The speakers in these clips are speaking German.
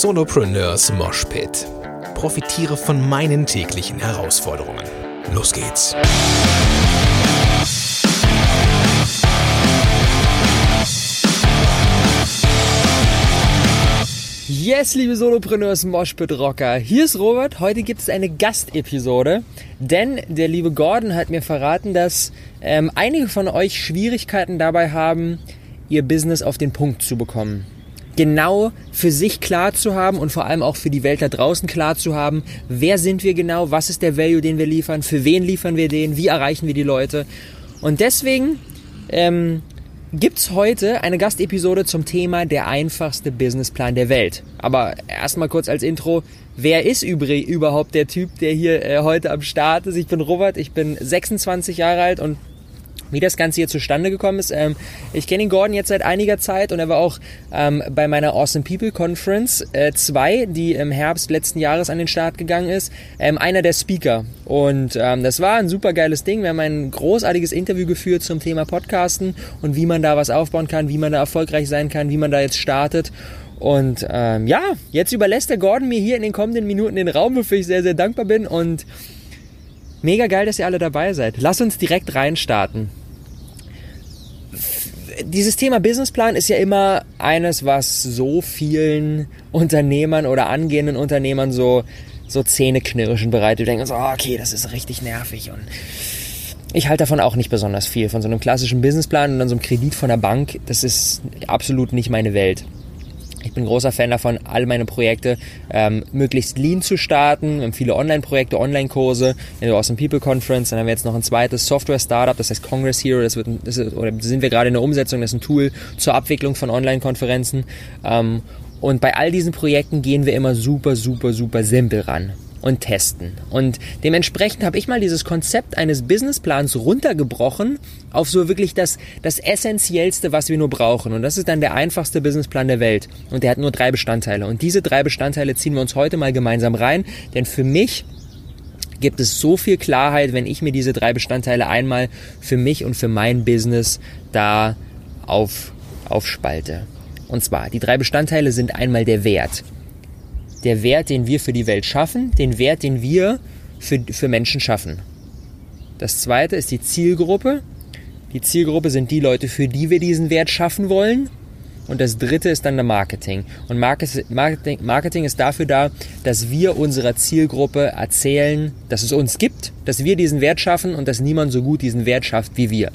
Solopreneurs Moshpit. Profitiere von meinen täglichen Herausforderungen. Los geht's. Yes, liebe Solopreneurs Moshpit Rocker. Hier ist Robert. Heute gibt es eine Gastepisode, denn der liebe Gordon hat mir verraten, dass ähm, einige von euch Schwierigkeiten dabei haben, ihr Business auf den Punkt zu bekommen. Genau für sich klar zu haben und vor allem auch für die Welt da draußen klar zu haben, wer sind wir genau, was ist der Value, den wir liefern, für wen liefern wir den, wie erreichen wir die Leute. Und deswegen ähm, gibt's heute eine Gastepisode zum Thema der einfachste Businessplan der Welt. Aber erstmal kurz als Intro, wer ist übrig überhaupt der Typ, der hier äh, heute am Start ist? Ich bin Robert, ich bin 26 Jahre alt und wie das Ganze hier zustande gekommen ist. Ähm, ich kenne den Gordon jetzt seit einiger Zeit und er war auch ähm, bei meiner Awesome People Conference 2, äh, die im Herbst letzten Jahres an den Start gegangen ist, ähm, einer der Speaker. Und ähm, das war ein super geiles Ding. Wir haben ein großartiges Interview geführt zum Thema Podcasten und wie man da was aufbauen kann, wie man da erfolgreich sein kann, wie man da jetzt startet. Und ähm, ja, jetzt überlässt der Gordon mir hier in den kommenden Minuten den Raum, wofür ich sehr, sehr dankbar bin. Und mega geil, dass ihr alle dabei seid. Lass uns direkt reinstarten dieses Thema Businessplan ist ja immer eines, was so vielen Unternehmern oder angehenden Unternehmern so, so Zähneknirschen bereitet. Die denken so, oh, okay, das ist richtig nervig und ich halte davon auch nicht besonders viel. Von so einem klassischen Businessplan und dann so einem Kredit von der Bank, das ist absolut nicht meine Welt. Ich bin großer Fan davon, all meine Projekte ähm, möglichst lean zu starten. Wir haben viele Online-Projekte, Online-Kurse, in der Awesome People Conference. Dann haben wir jetzt noch ein zweites Software-Startup, das heißt Congress Hero. Das wird, das ist, oder sind wir gerade in der Umsetzung. Das ist ein Tool zur Abwicklung von Online-Konferenzen. Ähm, und bei all diesen Projekten gehen wir immer super, super, super simpel ran und testen. Und dementsprechend habe ich mal dieses Konzept eines Businessplans runtergebrochen auf so wirklich das, das Essentiellste, was wir nur brauchen. Und das ist dann der einfachste Businessplan der Welt. Und der hat nur drei Bestandteile. Und diese drei Bestandteile ziehen wir uns heute mal gemeinsam rein. Denn für mich gibt es so viel Klarheit, wenn ich mir diese drei Bestandteile einmal für mich und für mein Business da auf, aufspalte. Und zwar, die drei Bestandteile sind einmal der Wert der Wert, den wir für die Welt schaffen, den Wert, den wir für, für Menschen schaffen. Das zweite ist die Zielgruppe. Die Zielgruppe sind die Leute, für die wir diesen Wert schaffen wollen. Und das dritte ist dann der Marketing. Und Marketing, Marketing ist dafür da, dass wir unserer Zielgruppe erzählen, dass es uns gibt, dass wir diesen Wert schaffen und dass niemand so gut diesen Wert schafft wie wir.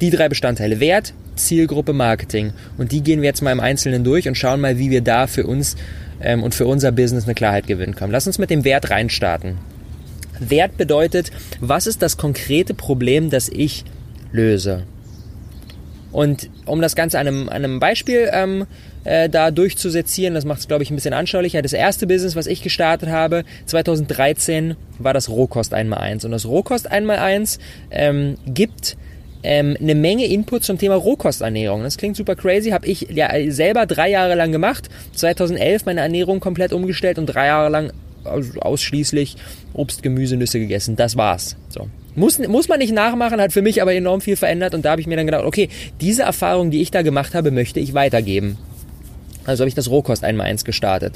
Die drei Bestandteile Wert, Zielgruppe, Marketing. Und die gehen wir jetzt mal im Einzelnen durch und schauen mal, wie wir da für uns ähm, und für unser Business eine Klarheit gewinnen können. Lass uns mit dem Wert reinstarten. Wert bedeutet, was ist das konkrete Problem, das ich löse? Und um das Ganze an einem, an einem Beispiel ähm, äh, da durchzusezieren, das macht es, glaube ich, ein bisschen anschaulicher. Das erste Business, was ich gestartet habe, 2013, war das Rohkost 1x1. Und das Rohkost 1x1 ähm, gibt ähm, eine Menge Input zum Thema Rohkosternährung. Das klingt super crazy, habe ich ja selber drei Jahre lang gemacht. 2011 meine Ernährung komplett umgestellt und drei Jahre lang ausschließlich Obst, Gemüse, Nüsse gegessen. Das war's. So. Muss, muss man nicht nachmachen, hat für mich aber enorm viel verändert und da habe ich mir dann gedacht, okay, diese Erfahrung, die ich da gemacht habe, möchte ich weitergeben. Also habe ich das Rohkost einmal eins gestartet.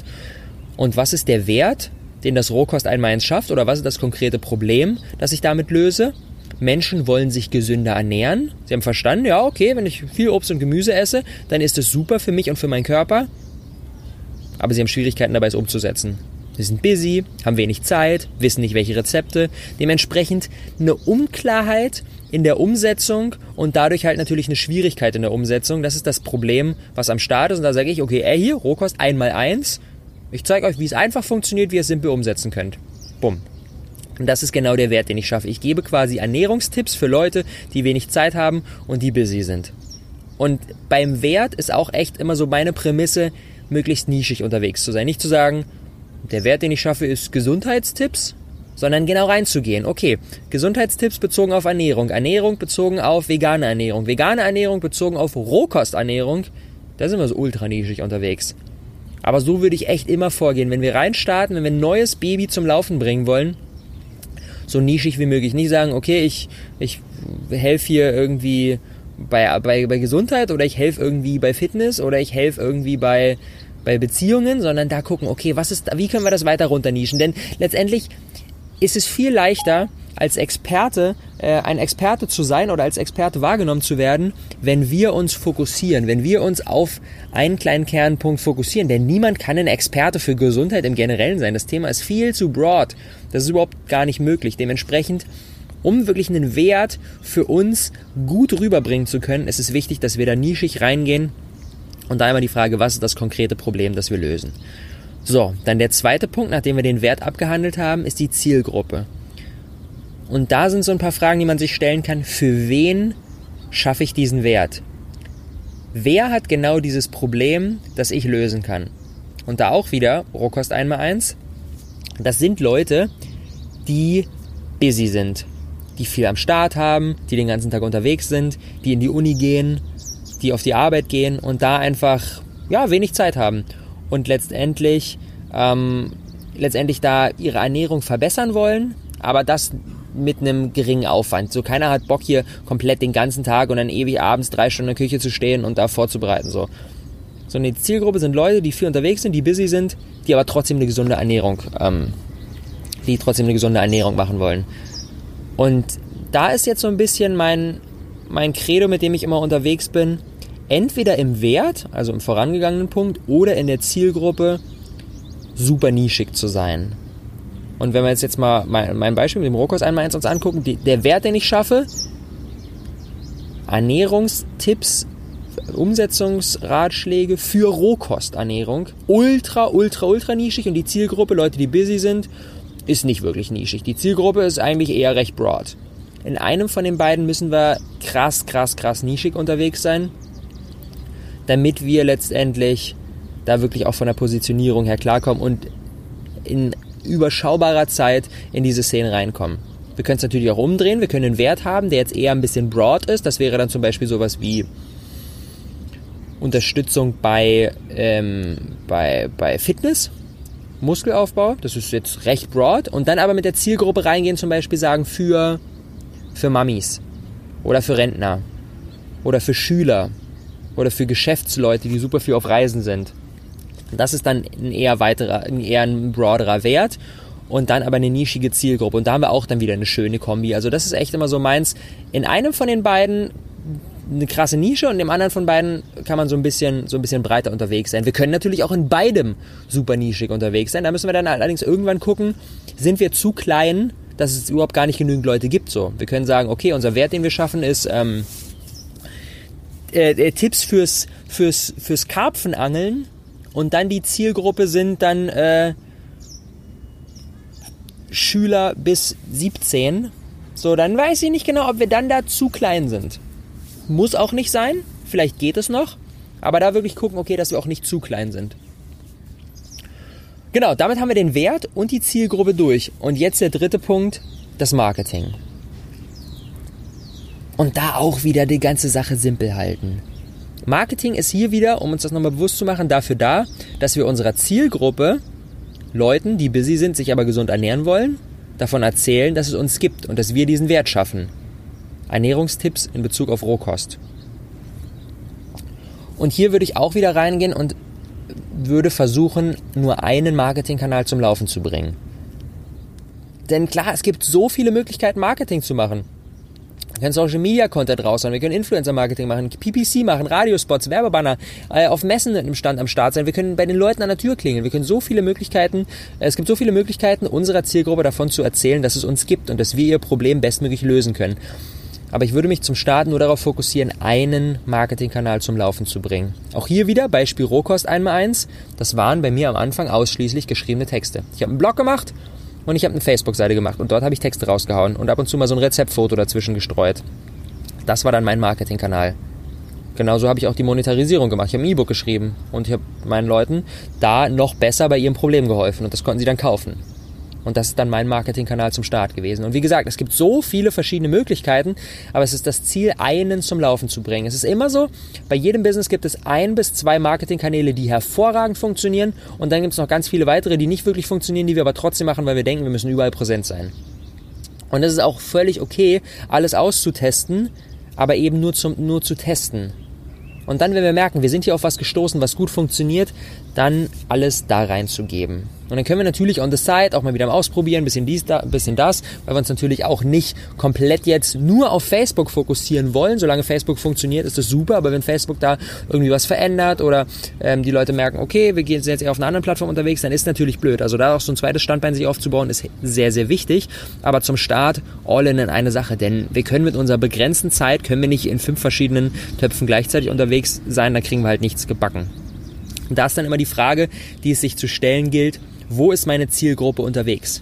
Und was ist der Wert, den das Rohkost einmal eins schafft oder was ist das konkrete Problem, das ich damit löse? Menschen wollen sich gesünder ernähren. Sie haben verstanden, ja, okay, wenn ich viel Obst und Gemüse esse, dann ist es super für mich und für meinen Körper. Aber sie haben Schwierigkeiten dabei, es umzusetzen. Sie sind busy, haben wenig Zeit, wissen nicht welche Rezepte. Dementsprechend eine Unklarheit in der Umsetzung und dadurch halt natürlich eine Schwierigkeit in der Umsetzung. Das ist das Problem, was am Start ist. Und da sage ich, okay, ey, hier, Rohkost einmal eins. Ich zeige euch, wie es einfach funktioniert, wie ihr es simpel umsetzen könnt. Bumm. Und das ist genau der Wert, den ich schaffe. Ich gebe quasi Ernährungstipps für Leute, die wenig Zeit haben und die busy sind. Und beim Wert ist auch echt immer so meine Prämisse, möglichst nischig unterwegs zu sein. Nicht zu sagen, der Wert, den ich schaffe, ist Gesundheitstipps, sondern genau reinzugehen. Okay, Gesundheitstipps bezogen auf Ernährung, Ernährung bezogen auf vegane Ernährung, vegane Ernährung bezogen auf Rohkosternährung, da sind wir so ultra nischig unterwegs. Aber so würde ich echt immer vorgehen. Wenn wir reinstarten, wenn wir ein neues Baby zum Laufen bringen wollen, so nischig wie möglich. Nicht sagen, okay, ich, ich helfe hier irgendwie bei, bei, bei Gesundheit oder ich helfe irgendwie bei Fitness oder ich helfe irgendwie bei, bei Beziehungen, sondern da gucken, okay, was ist, wie können wir das weiter runternischen? Denn letztendlich ist es viel leichter, als Experte, äh, ein Experte zu sein oder als Experte wahrgenommen zu werden, wenn wir uns fokussieren, wenn wir uns auf einen kleinen Kernpunkt fokussieren. Denn niemand kann ein Experte für Gesundheit im Generellen sein. Das Thema ist viel zu broad. Das ist überhaupt gar nicht möglich. Dementsprechend, um wirklich einen Wert für uns gut rüberbringen zu können, ist es wichtig, dass wir da nischig reingehen. Und da immer die Frage, was ist das konkrete Problem, das wir lösen? So, dann der zweite Punkt, nachdem wir den Wert abgehandelt haben, ist die Zielgruppe. Und da sind so ein paar Fragen, die man sich stellen kann. Für wen schaffe ich diesen Wert? Wer hat genau dieses Problem, das ich lösen kann? Und da auch wieder, Rohkost einmal eins. Das sind Leute, die busy sind, die viel am Start haben, die den ganzen Tag unterwegs sind, die in die Uni gehen, die auf die Arbeit gehen und da einfach ja wenig Zeit haben und letztendlich ähm, letztendlich da ihre Ernährung verbessern wollen, aber das mit einem geringen Aufwand. So keiner hat Bock hier komplett den ganzen Tag und dann ewig abends drei Stunden in der Küche zu stehen und da vorzubereiten. So. So eine Zielgruppe sind Leute, die viel unterwegs sind, die busy sind, die aber trotzdem eine gesunde Ernährung, ähm, die trotzdem eine gesunde Ernährung machen wollen. Und da ist jetzt so ein bisschen mein, mein Credo, mit dem ich immer unterwegs bin. Entweder im Wert, also im vorangegangenen Punkt, oder in der Zielgruppe super nischig zu sein. Und wenn wir jetzt, mal mein, Beispiel mit dem Rohkost einmal eins uns angucken, die, der Wert, den ich schaffe, Ernährungstipps, Umsetzungsratschläge für Rohkosternährung, ultra, ultra, ultra nischig und die Zielgruppe, Leute, die busy sind, ist nicht wirklich nischig. Die Zielgruppe ist eigentlich eher recht broad. In einem von den beiden müssen wir krass, krass, krass nischig unterwegs sein, damit wir letztendlich da wirklich auch von der Positionierung her klarkommen und in überschaubarer Zeit in diese Szene reinkommen. Wir können es natürlich auch umdrehen. Wir können einen Wert haben, der jetzt eher ein bisschen broad ist. Das wäre dann zum Beispiel sowas wie Unterstützung bei, ähm, bei, bei Fitness, Muskelaufbau. Das ist jetzt recht broad. Und dann aber mit der Zielgruppe reingehen, zum Beispiel sagen für, für Mamis oder für Rentner oder für Schüler oder für Geschäftsleute, die super viel auf Reisen sind. Das ist dann ein eher weiterer, ein eher ein broaderer Wert und dann aber eine nischige Zielgruppe. Und da haben wir auch dann wieder eine schöne Kombi. Also das ist echt immer so meins. In einem von den beiden eine krasse Nische und im anderen von beiden kann man so ein bisschen, so ein bisschen breiter unterwegs sein. Wir können natürlich auch in beidem super nischig unterwegs sein. Da müssen wir dann allerdings irgendwann gucken, sind wir zu klein, dass es überhaupt gar nicht genügend Leute gibt. So, wir können sagen, okay, unser Wert, den wir schaffen, ist ähm, äh, äh Tipps fürs fürs fürs Karpfenangeln und dann die Zielgruppe sind dann äh, Schüler bis 17. So, dann weiß ich nicht genau, ob wir dann da zu klein sind. Muss auch nicht sein. Vielleicht geht es noch. Aber da wirklich gucken, okay, dass wir auch nicht zu klein sind. Genau, damit haben wir den Wert und die Zielgruppe durch. Und jetzt der dritte Punkt, das Marketing. Und da auch wieder die ganze Sache simpel halten. Marketing ist hier wieder, um uns das nochmal bewusst zu machen, dafür da, dass wir unserer Zielgruppe, Leuten, die busy sind, sich aber gesund ernähren wollen, davon erzählen, dass es uns gibt und dass wir diesen Wert schaffen. Ernährungstipps in Bezug auf Rohkost. Und hier würde ich auch wieder reingehen und würde versuchen, nur einen Marketingkanal zum Laufen zu bringen. Denn klar, es gibt so viele Möglichkeiten, Marketing zu machen. Können Social Media Content raushauen, wir können Influencer Marketing machen, PPC machen, Radiospots, Werbebanner, äh, auf Messen im Stand am Start sein. Wir können bei den Leuten an der Tür klingeln. Wir können so viele Möglichkeiten, äh, es gibt so viele Möglichkeiten, unserer Zielgruppe davon zu erzählen, dass es uns gibt und dass wir ihr Problem bestmöglich lösen können. Aber ich würde mich zum Starten nur darauf fokussieren, einen Marketingkanal zum Laufen zu bringen. Auch hier wieder Beispiel Rohkost einmal eins. Das waren bei mir am Anfang ausschließlich geschriebene Texte. Ich habe einen Blog gemacht und ich habe eine Facebook-Seite gemacht und dort habe ich Texte rausgehauen und ab und zu mal so ein Rezeptfoto dazwischen gestreut. Das war dann mein Marketingkanal. Genauso habe ich auch die Monetarisierung gemacht. Ich habe ein E-Book geschrieben und ich habe meinen Leuten da noch besser bei ihrem Problem geholfen und das konnten sie dann kaufen. Und das ist dann mein Marketingkanal zum Start gewesen. Und wie gesagt, es gibt so viele verschiedene Möglichkeiten, aber es ist das Ziel, einen zum Laufen zu bringen. Es ist immer so, bei jedem Business gibt es ein bis zwei Marketingkanäle, die hervorragend funktionieren. Und dann gibt es noch ganz viele weitere, die nicht wirklich funktionieren, die wir aber trotzdem machen, weil wir denken, wir müssen überall präsent sein. Und es ist auch völlig okay, alles auszutesten, aber eben nur, zum, nur zu testen. Und dann, wenn wir merken, wir sind hier auf was gestoßen, was gut funktioniert, dann alles da reinzugeben. Und dann können wir natürlich on the side auch mal wieder mal ausprobieren, bisschen dies, da, bisschen das, weil wir uns natürlich auch nicht komplett jetzt nur auf Facebook fokussieren wollen. Solange Facebook funktioniert, ist das super, aber wenn Facebook da irgendwie was verändert oder ähm, die Leute merken, okay, wir gehen jetzt eher auf einer anderen Plattform unterwegs, dann ist natürlich blöd. Also da auch so ein zweites Standbein sich aufzubauen, ist sehr, sehr wichtig. Aber zum Start all in in eine Sache, denn wir können mit unserer begrenzten Zeit, können wir nicht in fünf verschiedenen Töpfen gleichzeitig unterwegs sein, da kriegen wir halt nichts gebacken. Und da ist dann immer die Frage, die es sich zu stellen gilt, wo ist meine Zielgruppe unterwegs?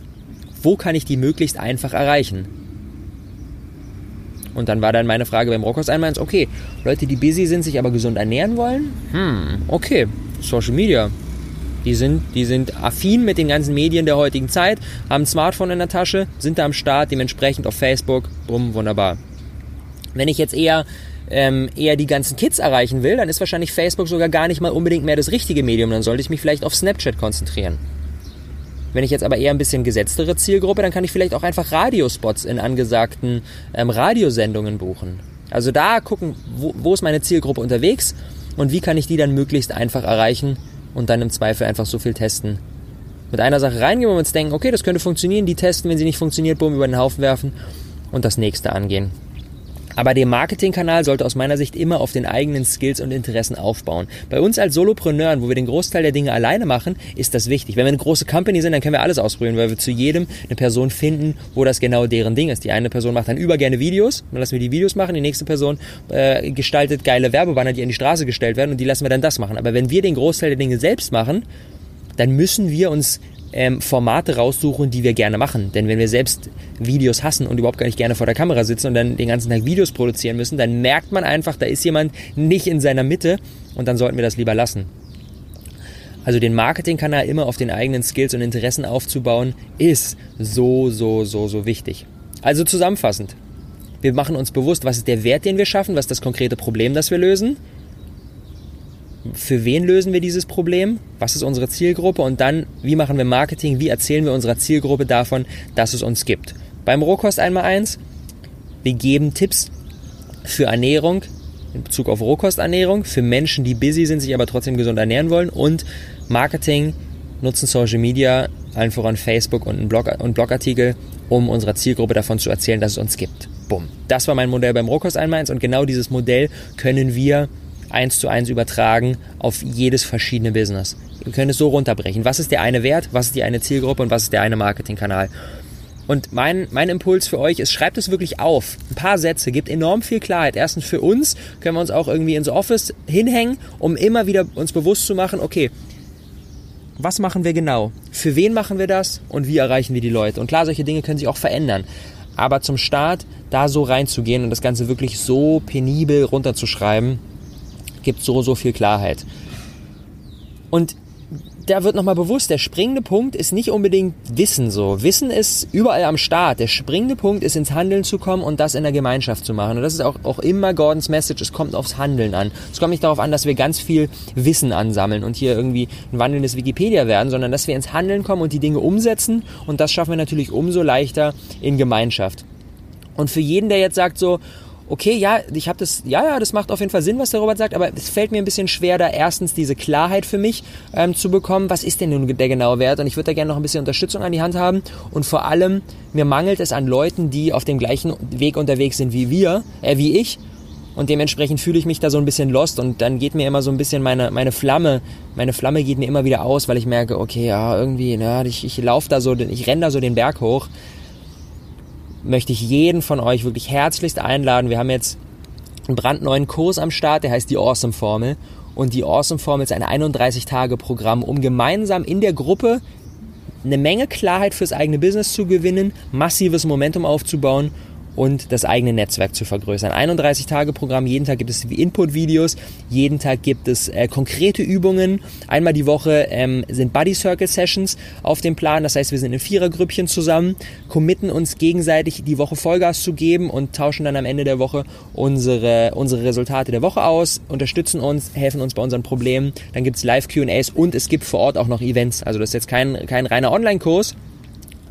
Wo kann ich die möglichst einfach erreichen? Und dann war dann meine Frage beim Rockhaus einmal, okay, Leute, die busy sind, sich aber gesund ernähren wollen, hm, okay, Social Media. Die sind, die sind affin mit den ganzen Medien der heutigen Zeit, haben ein Smartphone in der Tasche, sind da am Start, dementsprechend auf Facebook, bumm, wunderbar. Wenn ich jetzt eher ähm, eher die ganzen Kids erreichen will, dann ist wahrscheinlich Facebook sogar gar nicht mal unbedingt mehr das richtige Medium. Dann sollte ich mich vielleicht auf Snapchat konzentrieren. Wenn ich jetzt aber eher ein bisschen gesetztere Zielgruppe, dann kann ich vielleicht auch einfach Radiospots in angesagten ähm, Radiosendungen buchen. Also da gucken, wo, wo ist meine Zielgruppe unterwegs und wie kann ich die dann möglichst einfach erreichen und dann im Zweifel einfach so viel testen. Mit einer Sache reingehen und uns denken, okay, das könnte funktionieren, die testen, wenn sie nicht funktioniert, boom, über den Haufen werfen und das nächste angehen. Aber der Marketingkanal sollte aus meiner Sicht immer auf den eigenen Skills und Interessen aufbauen. Bei uns als Solopreneuren, wo wir den Großteil der Dinge alleine machen, ist das wichtig. Wenn wir eine große Company sind, dann können wir alles ausprobieren, weil wir zu jedem eine Person finden, wo das genau deren Ding ist. Die eine Person macht dann übergerne Videos, dann lassen wir die Videos machen, die nächste Person äh, gestaltet geile Werbebanner, die an die Straße gestellt werden und die lassen wir dann das machen. Aber wenn wir den Großteil der Dinge selbst machen, dann müssen wir uns ähm, Formate raussuchen, die wir gerne machen. Denn wenn wir selbst Videos hassen und überhaupt gar nicht gerne vor der Kamera sitzen und dann den ganzen Tag Videos produzieren müssen, dann merkt man einfach, da ist jemand nicht in seiner Mitte und dann sollten wir das lieber lassen. Also den Marketingkanal immer auf den eigenen Skills und Interessen aufzubauen, ist so, so, so, so wichtig. Also zusammenfassend. Wir machen uns bewusst, was ist der Wert, den wir schaffen, was ist das konkrete Problem, das wir lösen für wen lösen wir dieses Problem, was ist unsere Zielgruppe und dann, wie machen wir Marketing, wie erzählen wir unserer Zielgruppe davon, dass es uns gibt. Beim Rohkost einmal eins, wir geben Tipps für Ernährung in Bezug auf Rohkosternährung, für Menschen, die busy sind, sich aber trotzdem gesund ernähren wollen und Marketing, nutzen Social Media, allen voran Facebook und, Blog, und Blogartikel, um unserer Zielgruppe davon zu erzählen, dass es uns gibt. Bumm. Das war mein Modell beim Rohkost einmal eins und genau dieses Modell können wir eins zu eins übertragen auf jedes verschiedene Business. Wir können es so runterbrechen. Was ist der eine Wert, was ist die eine Zielgruppe und was ist der eine Marketingkanal? Und mein, mein Impuls für euch ist, schreibt es wirklich auf. Ein paar Sätze, gibt enorm viel Klarheit. Erstens für uns können wir uns auch irgendwie ins Office hinhängen, um immer wieder uns bewusst zu machen, okay, was machen wir genau? Für wen machen wir das? Und wie erreichen wir die Leute? Und klar, solche Dinge können sich auch verändern. Aber zum Start da so reinzugehen und das Ganze wirklich so penibel runterzuschreiben, gibt so, so viel Klarheit. Und da wird nochmal bewusst, der springende Punkt ist nicht unbedingt Wissen so. Wissen ist überall am Start. Der springende Punkt ist ins Handeln zu kommen und das in der Gemeinschaft zu machen. Und das ist auch, auch immer Gordons Message. Es kommt aufs Handeln an. Es kommt nicht darauf an, dass wir ganz viel Wissen ansammeln und hier irgendwie ein wandelndes Wikipedia werden, sondern dass wir ins Handeln kommen und die Dinge umsetzen. Und das schaffen wir natürlich umso leichter in Gemeinschaft. Und für jeden, der jetzt sagt so, okay, ja, ich habe das, ja, ja, das macht auf jeden Fall Sinn, was der Robert sagt, aber es fällt mir ein bisschen schwer, da erstens diese Klarheit für mich ähm, zu bekommen, was ist denn nun der genaue Wert? Und ich würde da gerne noch ein bisschen Unterstützung an die Hand haben. Und vor allem, mir mangelt es an Leuten, die auf dem gleichen Weg unterwegs sind wie wir, äh, wie ich. Und dementsprechend fühle ich mich da so ein bisschen lost und dann geht mir immer so ein bisschen meine, meine Flamme, meine Flamme geht mir immer wieder aus, weil ich merke, okay, ja, irgendwie, na, ich, ich laufe da so, ich renne da so den Berg hoch möchte ich jeden von euch wirklich herzlichst einladen. Wir haben jetzt einen brandneuen Kurs am Start, der heißt die Awesome Formel. Und die Awesome Formel ist ein 31-Tage-Programm, um gemeinsam in der Gruppe eine Menge Klarheit fürs eigene Business zu gewinnen, massives Momentum aufzubauen und das eigene Netzwerk zu vergrößern. 31-Tage-Programm, jeden Tag gibt es Input-Videos, jeden Tag gibt es äh, konkrete Übungen. Einmal die Woche ähm, sind Buddy Circle Sessions auf dem Plan, das heißt, wir sind in Vierergrüppchen zusammen, committen uns gegenseitig die Woche Vollgas zu geben und tauschen dann am Ende der Woche unsere, unsere Resultate der Woche aus, unterstützen uns, helfen uns bei unseren Problemen. Dann gibt es Live-QAs und es gibt vor Ort auch noch Events. Also das ist jetzt kein, kein reiner Online-Kurs,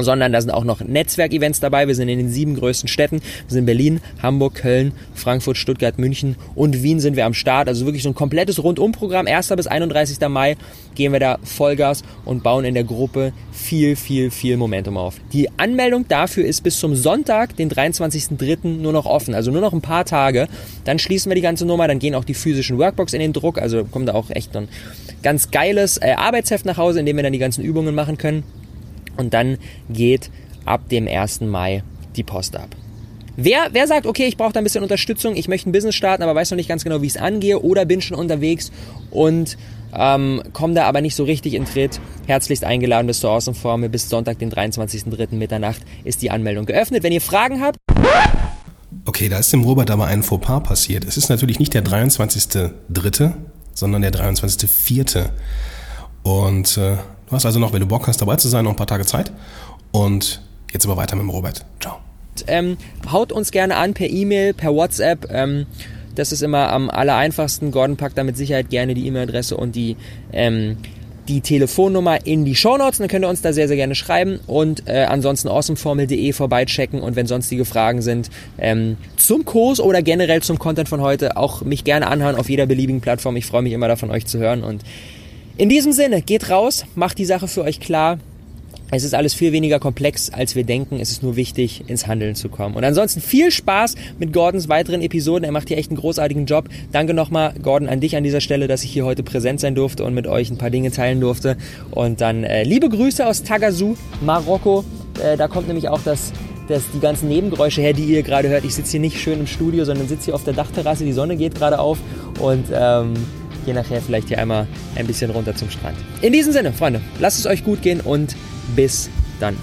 sondern da sind auch noch Netzwerkevents dabei. Wir sind in den sieben größten Städten. Wir sind in Berlin, Hamburg, Köln, Frankfurt, Stuttgart, München und Wien sind wir am Start. Also wirklich so ein komplettes Rundumprogramm. 1. bis 31. Mai gehen wir da Vollgas und bauen in der Gruppe viel, viel, viel Momentum auf. Die Anmeldung dafür ist bis zum Sonntag, den 23.03. nur noch offen. Also nur noch ein paar Tage. Dann schließen wir die ganze Nummer. Dann gehen auch die physischen Workbooks in den Druck. Also kommt da auch echt ein ganz geiles äh, Arbeitsheft nach Hause, in dem wir dann die ganzen Übungen machen können. Und dann geht ab dem 1. Mai die Post ab. Wer, wer sagt, okay, ich brauche da ein bisschen Unterstützung, ich möchte ein Business starten, aber weiß noch nicht ganz genau, wie ich es angehe oder bin schon unterwegs und ähm, komme da aber nicht so richtig in Tritt, herzlichst eingeladen bis zur Awesome Formel. Bis Sonntag, den 23.03. Mitternacht ist die Anmeldung geöffnet. Wenn ihr Fragen habt... Okay, da ist dem Robert aber ein Fauxpas passiert. Es ist natürlich nicht der 23.03., sondern der 23.04. Und äh, Du hast also noch, wenn du Bock hast, dabei zu sein, noch ein paar Tage Zeit. Und jetzt aber weiter mit dem Robert. Ciao. Ähm, haut uns gerne an per E-Mail, per WhatsApp. Ähm, das ist immer am aller. Gordon packt da mit Sicherheit gerne die E-Mail-Adresse und die, ähm, die Telefonnummer in die Shownotes. Dann könnt ihr uns da sehr, sehr gerne schreiben. Und äh, ansonsten awesomeformel.de vorbeichecken. Und wenn sonstige Fragen sind ähm, zum Kurs oder generell zum Content von heute, auch mich gerne anhören auf jeder beliebigen Plattform. Ich freue mich immer davon, euch zu hören. Und in diesem Sinne, geht raus, macht die Sache für euch klar. Es ist alles viel weniger komplex, als wir denken. Es ist nur wichtig, ins Handeln zu kommen. Und ansonsten viel Spaß mit Gordons weiteren Episoden. Er macht hier echt einen großartigen Job. Danke nochmal, Gordon, an dich an dieser Stelle, dass ich hier heute präsent sein durfte und mit euch ein paar Dinge teilen durfte. Und dann äh, liebe Grüße aus Tagazu, Marokko. Äh, da kommt nämlich auch das, das, die ganzen Nebengeräusche her, die ihr gerade hört. Ich sitze hier nicht schön im Studio, sondern sitze hier auf der Dachterrasse. Die Sonne geht gerade auf. Und ähm, gehe nachher vielleicht hier einmal ein bisschen runter zum Strand. In diesem Sinne, Freunde, lasst es euch gut gehen und bis dann.